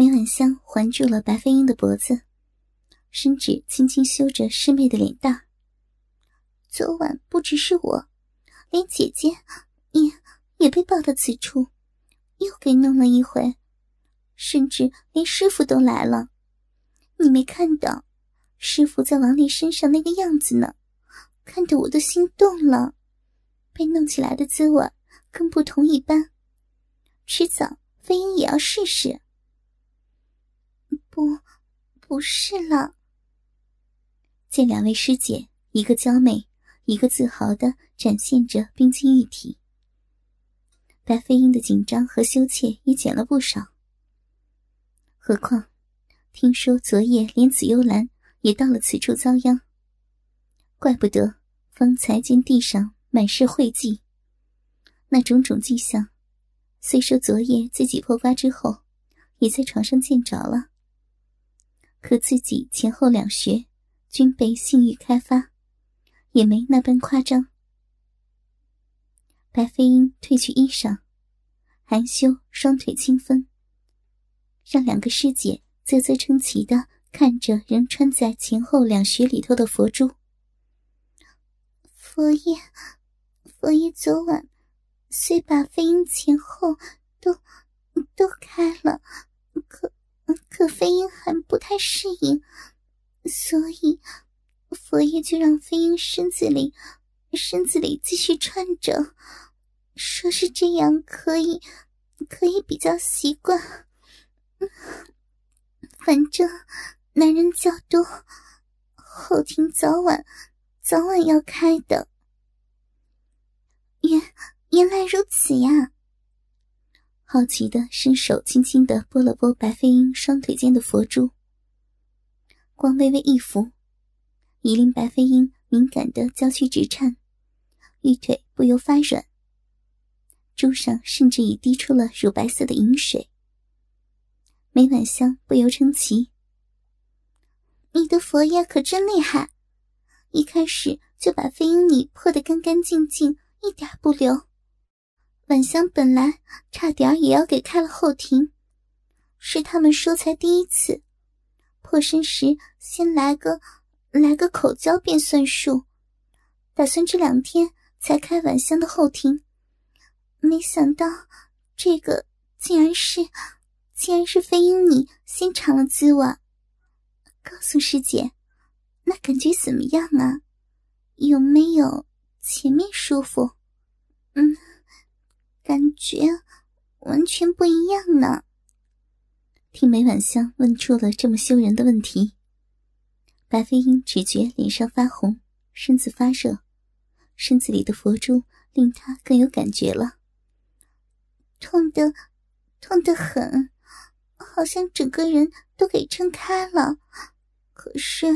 梅婉香环住了白飞鹰的脖子，伸指轻轻修着师妹的脸蛋。昨晚不只是我，连姐姐也也被抱到此处，又给弄了一回，甚至连师傅都来了。你没看到，师傅在王丽身上那个样子呢，看得我都心动了。被弄起来的滋味更不同一般，迟早飞鹰也要试试。不，不是了。见两位师姐，一个娇媚，一个自豪的展现着冰清玉体，白飞鹰的紧张和羞怯也减了不少。何况，听说昨夜连紫幽兰也到了此处遭殃，怪不得方才见地上满是晦迹。那种种迹象，虽说昨夜自己破瓜之后，也在床上见着了。可自己前后两穴均被性欲开发，也没那般夸张。白飞鹰褪去衣裳，含羞双腿轻分，让两个师姐啧啧称奇的看着仍穿在前后两穴里头的佛珠。佛爷，佛爷昨晚虽把飞鹰前后都都开了，可。可飞鹰还不太适应，所以佛爷就让飞鹰身子里身子里继续穿着，说是这样可以可以比较习惯。反正男人较多，后庭早晚早晚要开的。原原来如此呀！好奇的伸手，轻轻的拨了拨白飞鹰双腿间的佛珠，光微微一拂，已令白飞鹰敏感的娇躯直颤，玉腿不由发软，珠上甚至已滴出了乳白色的银水。梅婉香不由称奇：“你的佛爷可真厉害，一开始就把飞鹰你破得干干净净，一点不留。”晚香本来差点也要给开了后庭，是他们说才第一次破身时，先来个来个口交便算数，打算这两天才开晚香的后庭，没想到这个竟然是竟然是飞鹰你先尝了滋味。告诉师姐，那感觉怎么样啊？有没有前面舒服？嗯。感觉完全不一样呢。听梅婉香问出了这么羞人的问题，白飞鹰只觉脸上发红，身子发热，身子里的佛珠令他更有感觉了。痛的，痛得很，好像整个人都给撑开了。可是，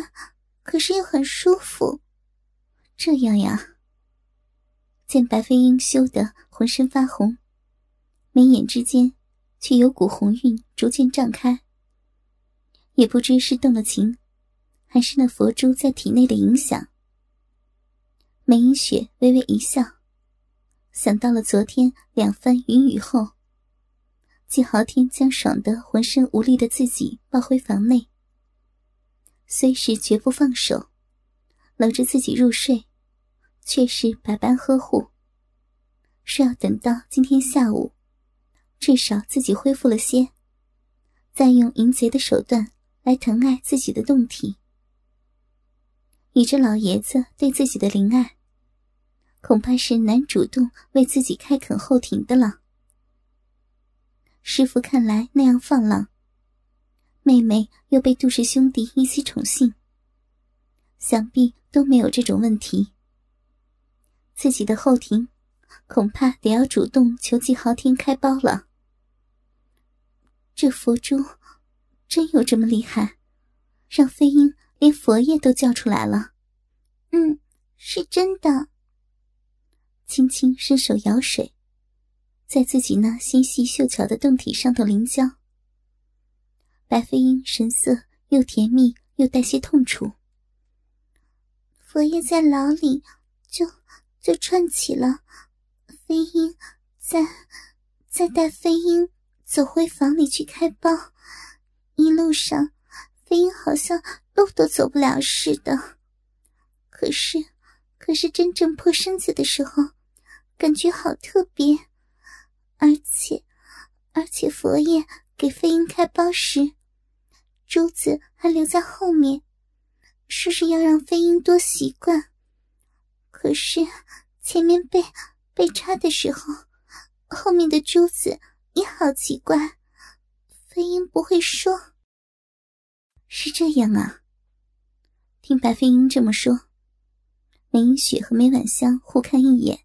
可是又很舒服。这样呀。见白飞鹰羞得浑身发红，眉眼之间却有股红晕逐渐绽开。也不知是动了情，还是那佛珠在体内的影响。梅影雪微微一笑，想到了昨天两番云雨后，季豪天将爽得浑身无力的自己抱回房内，虽是绝不放手，搂着自己入睡。却是百般呵护，说要等到今天下午，至少自己恢复了些，再用淫贼的手段来疼爱自己的胴体。以这老爷子对自己的怜爱，恐怕是难主动为自己开垦后庭的了。师傅看来那样放浪，妹妹又被杜氏兄弟一起宠幸，想必都没有这种问题。自己的后庭，恐怕得要主动求季豪天开包了。这佛珠真有这么厉害，让飞鹰连佛爷都叫出来了。嗯，是真的。轻轻伸手舀水，在自己那纤细秀巧的胴体上头淋浇。白飞鹰神色又甜蜜又带些痛楚。佛爷在牢里就。就串起了，飞鹰再再带飞鹰走回房里去开包，一路上，飞鹰好像路都走不了似的。可是，可是真正破身子的时候，感觉好特别。而且，而且佛爷给飞鹰开包时，珠子还留在后面，说是要让飞鹰多习惯。可是前面被被插的时候，后面的珠子也好奇怪。飞鹰不会说，是这样啊。听白飞鹰这么说，梅英雪和梅婉香互看一眼，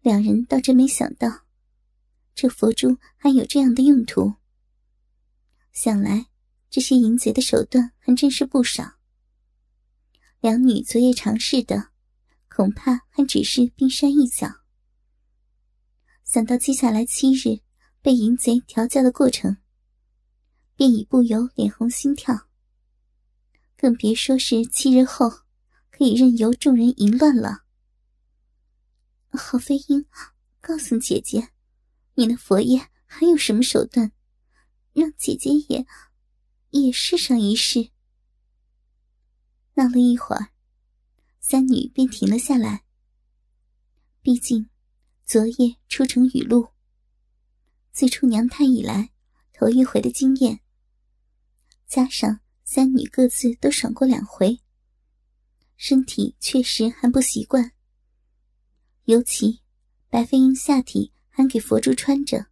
两人倒真没想到，这佛珠还有这样的用途。想来这些淫贼的手段还真是不少。两女昨夜尝试的。恐怕还只是冰山一角。想到接下来七日被淫贼调教的过程，便已不由脸红心跳。更别说是七日后可以任由众人淫乱了。郝飞鹰，告诉姐姐，你那佛爷还有什么手段，让姐姐也也试上一试。闹了一会儿。三女便停了下来。毕竟，昨夜出城雨露，自出娘胎以来头一回的经验，加上三女各自都爽过两回，身体确实还不习惯。尤其白飞鹰下体还给佛珠穿着，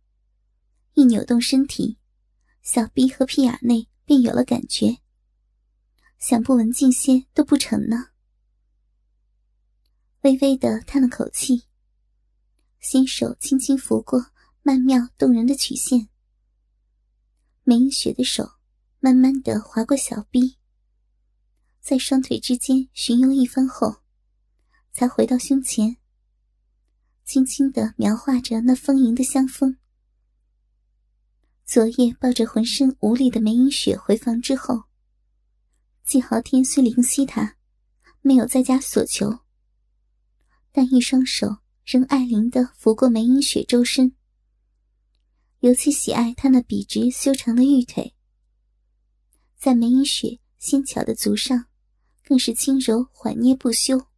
一扭动身体，小臂和屁眼内便有了感觉，想不文静些都不成呢。微微的叹了口气，新手轻轻拂过曼妙动人的曲线，梅英雪的手慢慢的划过小臂，在双腿之间巡游一番后，才回到胸前，轻轻的描画着那丰盈的香风。昨夜抱着浑身无力的梅英雪回房之后，季豪天虽怜惜她，没有再加索求。但一双手仍爱怜的拂过梅英雪周身，尤其喜爱她那笔直修长的玉腿，在梅英雪纤巧的足上，更是轻柔缓捏不休，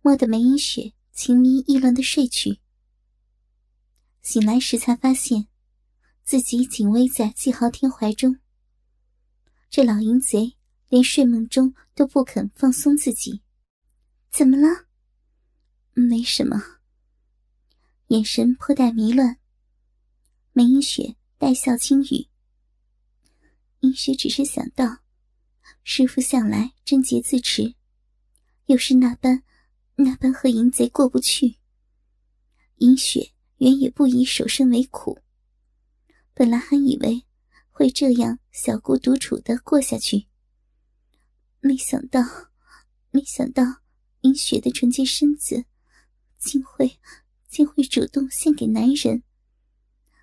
摸得梅英雪情迷意乱的睡去。醒来时才发现，自己紧偎在季豪天怀中。这老淫贼连睡梦中都不肯放松自己，怎么了？没什么。眼神颇带迷乱。梅英雪带笑轻语：“英雪只是想到，师傅向来贞洁自持，又是那般那般和淫贼过不去。英雪原也不以守身为苦，本来还以为会这样小孤独处的过下去，没想到，没想到英雪的纯洁身子。”竟会，竟会主动献给男人，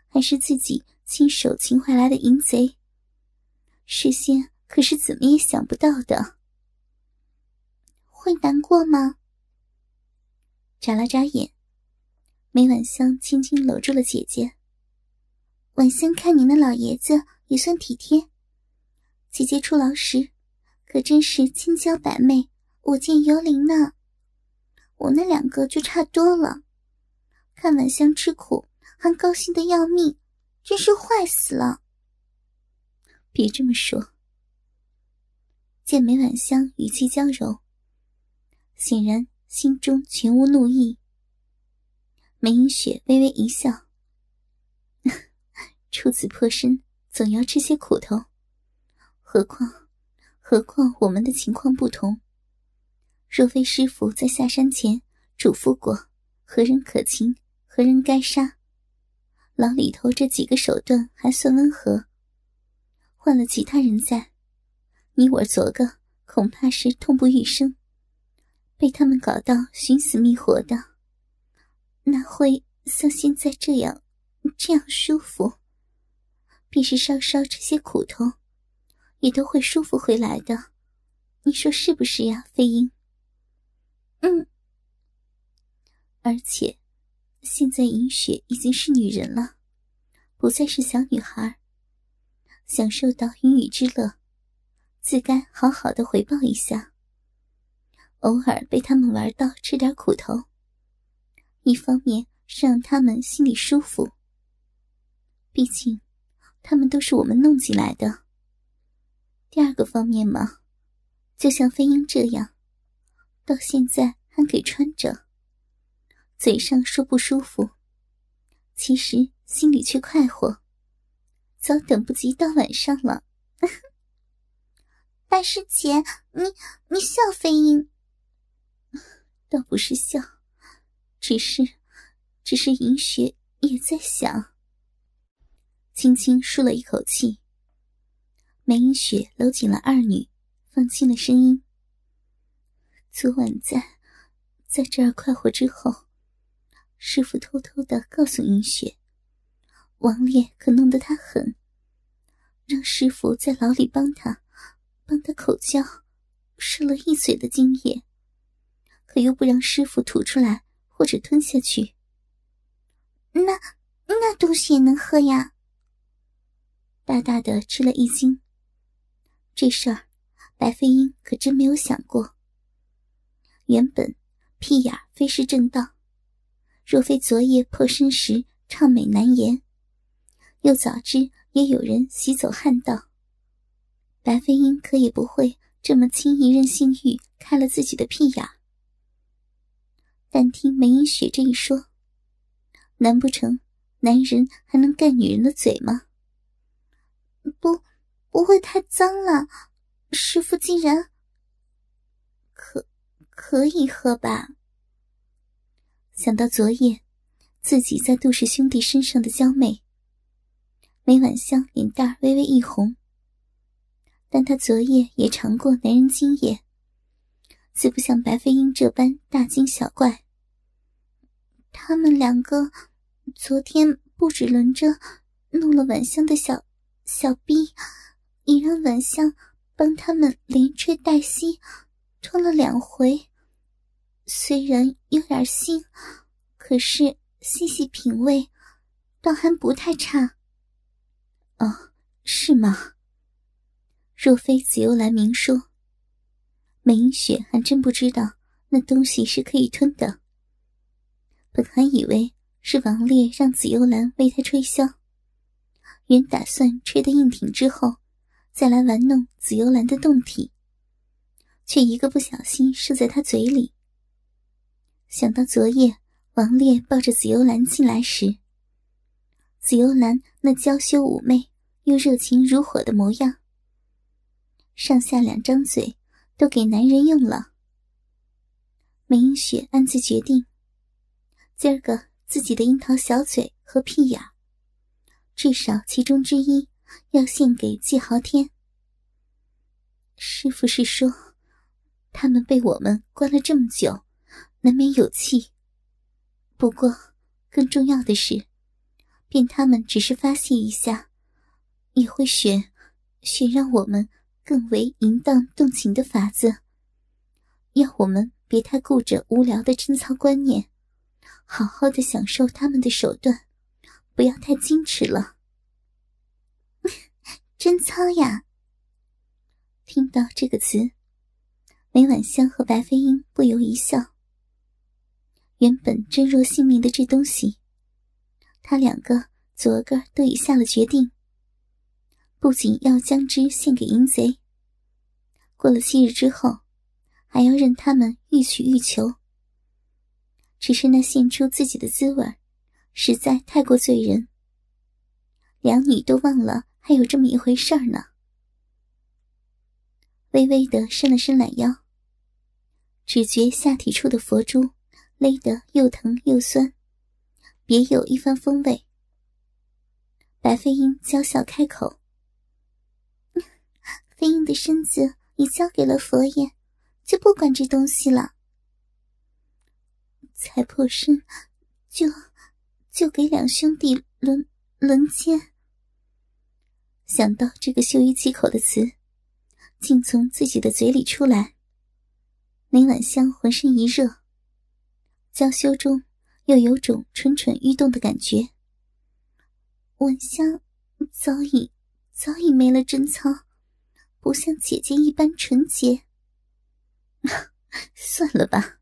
还是自己亲手擒回来的淫贼？事先可是怎么也想不到的。会难过吗？眨了眨眼，梅婉香轻轻搂住了姐姐。婉香看你那老爷子也算体贴，姐姐出牢时，可真是千娇百媚，舞剑游灵呢。我那两个就差多了，看晚香吃苦，还高兴的要命，真是坏死了。别这么说。见梅晚香语气娇柔，显然心中全无怒意。梅英雪微微一笑：“ 初次破身，总要吃些苦头。何况，何况我们的情况不同。”若非师傅在下山前嘱咐过何人可擒，何人该杀，牢里头这几个手段还算温和。换了其他人在，你我昨个恐怕是痛不欲生，被他们搞到寻死觅活的，哪会像现在这样这样舒服？便是稍稍吃些苦头，也都会舒服回来的。你说是不是呀，飞鹰？嗯，而且，现在银雪已经是女人了，不再是小女孩。享受到云雨之乐，自该好好的回报一下。偶尔被他们玩到吃点苦头，一方面是让他们心里舒服。毕竟，他们都是我们弄进来的。第二个方面嘛，就像飞鹰这样，到现在还给穿着，嘴上说不舒服，其实心里却快活，早等不及到晚上了。大师姐，你你笑飞鹰。倒不是笑，只是，只是银雪也在想。轻轻舒了一口气，梅银雪搂紧了二女，放轻了声音。昨晚在，在这儿快活之后，师傅偷偷的告诉银雪，王烈可弄得他狠，让师傅在牢里帮他，帮他口交，失了一嘴的精液。可又不让师傅吐出来或者吞下去，那那东西也能喝呀？大大的吃了一惊。这事儿，白飞鹰可真没有想过。原本屁眼非是正道，若非昨夜破身时畅美难言，又早知也有人洗走汉道，白飞鹰可也不会这么轻易任性欲开了自己的屁眼。但听梅英雪这一说，难不成男人还能干女人的嘴吗？不，不会太脏了。师傅竟然可可以喝吧？想到昨夜自己在杜氏兄弟身上的娇媚，梅婉香脸蛋微微一红。但她昨夜也尝过男人精液，自不像白飞鹰这般大惊小怪。他们两个昨天不止轮着弄了晚香的小小逼，也让晚香帮他们连吹带吸，吞了两回。虽然有点腥，可是细细品味，倒还不太差。哦，是吗？若非紫幽兰明说，梅英雪还真不知道那东西是可以吞的。本还以为是王烈让紫幽兰为他吹箫，原打算吹得硬挺之后，再来玩弄紫幽兰的胴体，却一个不小心射在他嘴里。想到昨夜王烈抱着紫幽兰进来时，紫幽兰那娇羞妩媚又热情如火的模样，上下两张嘴都给男人用了。梅英雪暗自决定。今儿个自己的樱桃小嘴和屁眼，至少其中之一要献给季豪天。师傅是说，他们被我们关了这么久，难免有气。不过，更重要的是，便他们只是发泄一下，也会选选让我们更为淫荡动情的法子，要我们别太顾着无聊的贞操观念。好好的享受他们的手段，不要太矜持了。贞操呀！听到这个词，梅婉香和白飞鹰不由一笑。原本珍若性命的这东西，他两个昨个都已下了决定，不仅要将之献给淫贼，过了七日之后，还要任他们欲取欲求。只是那献出自己的滋味，实在太过醉人。两女都忘了还有这么一回事儿呢。微微的伸了伸懒腰，只觉下体处的佛珠勒得又疼又酸，别有一番风味。白飞鹰娇笑开口：“飞鹰的身子已交给了佛爷，就不管这东西了。”才破身，就就给两兄弟轮轮奸。想到这个羞于启口的词，竟从自己的嘴里出来，梅婉香浑身一热，娇羞中又有种蠢蠢欲动的感觉。婉香早已早已没了贞操，不像姐姐一般纯洁。算了吧。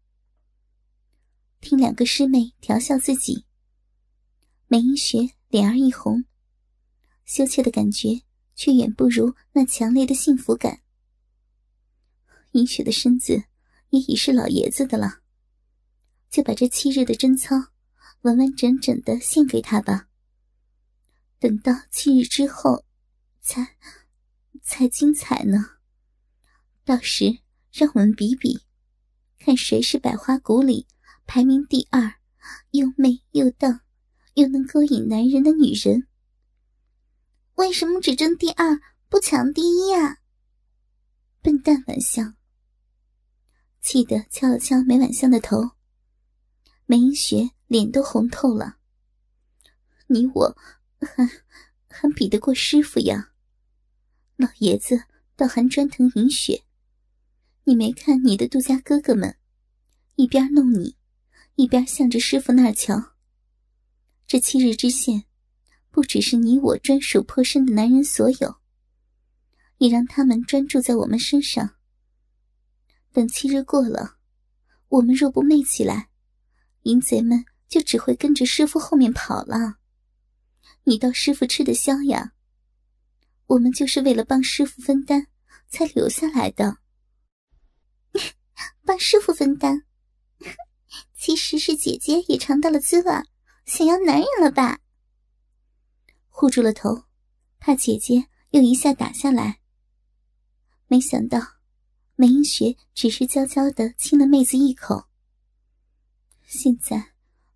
听两个师妹调笑自己，梅英雪脸儿一红，羞怯的感觉却远不如那强烈的幸福感。英雪的身子也已是老爷子的了，就把这七日的贞操完完整整的献给他吧。等到七日之后，才才精彩呢。到时让我们比比，看谁是百花谷里排名第二，又媚又荡，又能勾引男人的女人。为什么只争第二，不抢第一呀？笨蛋玩笑，气得敲了敲梅婉香的头。梅英雪脸都红透了。你我。还还比得过师傅呀？老爷子倒还专疼银雪。你没看你的杜家哥哥们，一边弄你，一边向着师傅那儿瞧。这七日之限，不只是你我专属破身的男人所有，也让他们专注在我们身上。等七日过了，我们若不媚起来，淫贼们就只会跟着师傅后面跑了。你道师傅吃得消呀？我们就是为了帮师傅分担，才留下来的。帮师傅分担，其实是姐姐也尝到了滋味，想要男人了吧？护住了头，怕姐姐又一下打下来。没想到梅英雪只是娇娇的亲了妹子一口。现在，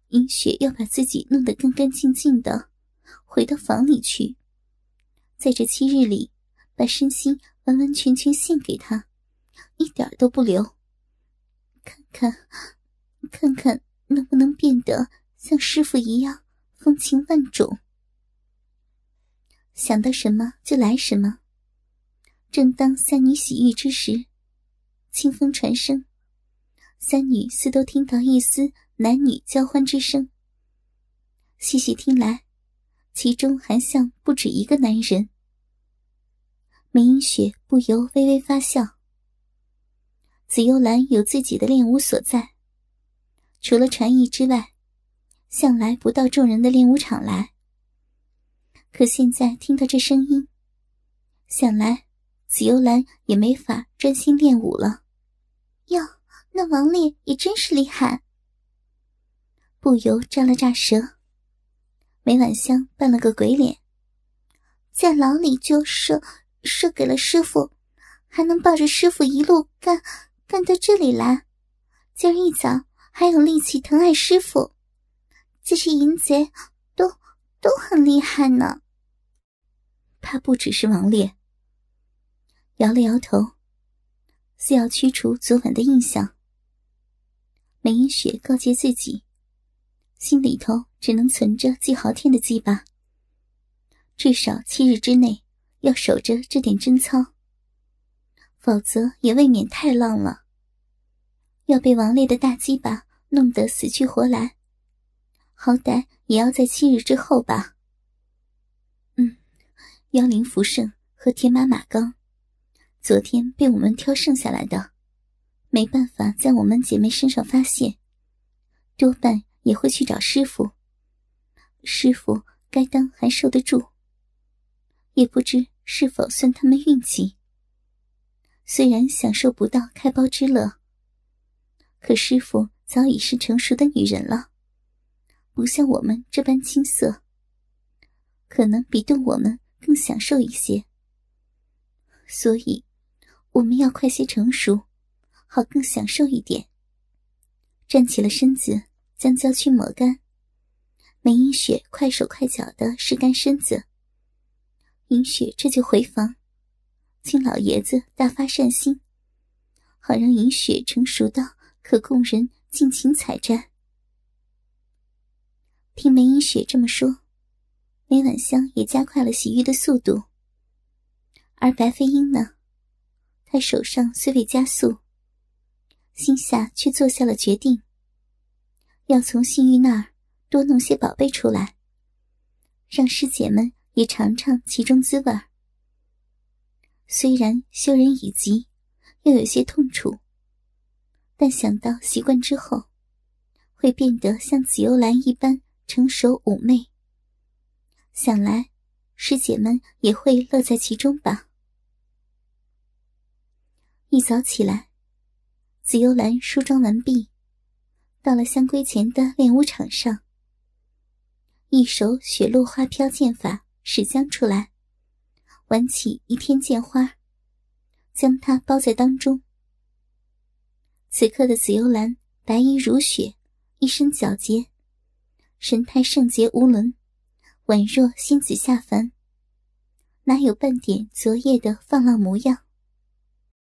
英雪要把自己弄得干干净净的。回到房里去，在这七日里，把身心完完全全献给他，一点都不留。看看，看看能不能变得像师傅一样风情万种。想到什么就来什么。正当三女洗浴之时，清风传声，三女似都听到一丝男女交欢之声。细细听来。其中还像不止一个男人，梅英雪不由微微发笑。紫幽兰有自己的练武所在，除了传艺之外，向来不到众人的练武场来。可现在听到这声音，想来紫幽兰也没法专心练武了。哟，那王烈也真是厉害，不由咂了咂舌。梅婉香扮了个鬼脸，在牢里就射射给了师傅，还能抱着师傅一路干干到这里来。今儿一早还有力气疼爱师傅，这些淫贼都都很厉害呢。怕不只是王烈，摇了摇头，似要驱除昨晚的印象。梅英雪告诫自己。心里头只能存着季豪天的鸡巴，至少七日之内要守着这点贞操，否则也未免太浪了。要被王烈的大鸡巴弄得死去活来，好歹也要在七日之后吧。嗯，妖灵福盛和天马马刚，昨天被我们挑剩下来的，没办法在我们姐妹身上发现，多半。也会去找师傅，师傅该当还受得住，也不知是否算他们运气。虽然享受不到开包之乐，可师傅早已是成熟的女人了，不像我们这般青涩，可能比对我们更享受一些。所以，我们要快些成熟，好更享受一点。站起了身子。将娇躯抹干，梅英雪快手快脚的拭干身子。银雪这就回房，请老爷子大发善心，好让银雪成熟到可供人尽情采摘。听梅英雪这么说，梅婉香也加快了洗浴的速度。而白飞鹰呢，他手上虽未加速，心下却做下了决定。要从幸玉那儿多弄些宝贝出来，让师姐们也尝尝其中滋味。虽然羞人已极，又有些痛楚，但想到习惯之后，会变得像紫幽兰一般成熟妩媚，想来师姐们也会乐在其中吧。一早起来，紫幽兰梳妆完毕，到了香闺前的练武场上，一手雪落花飘剑法使将出来。挽起一片剑花，将它包在当中。此刻的紫幽兰白衣如雪，一身皎洁，神态圣洁无伦，宛若仙子下凡，哪有半点昨夜的放浪模样？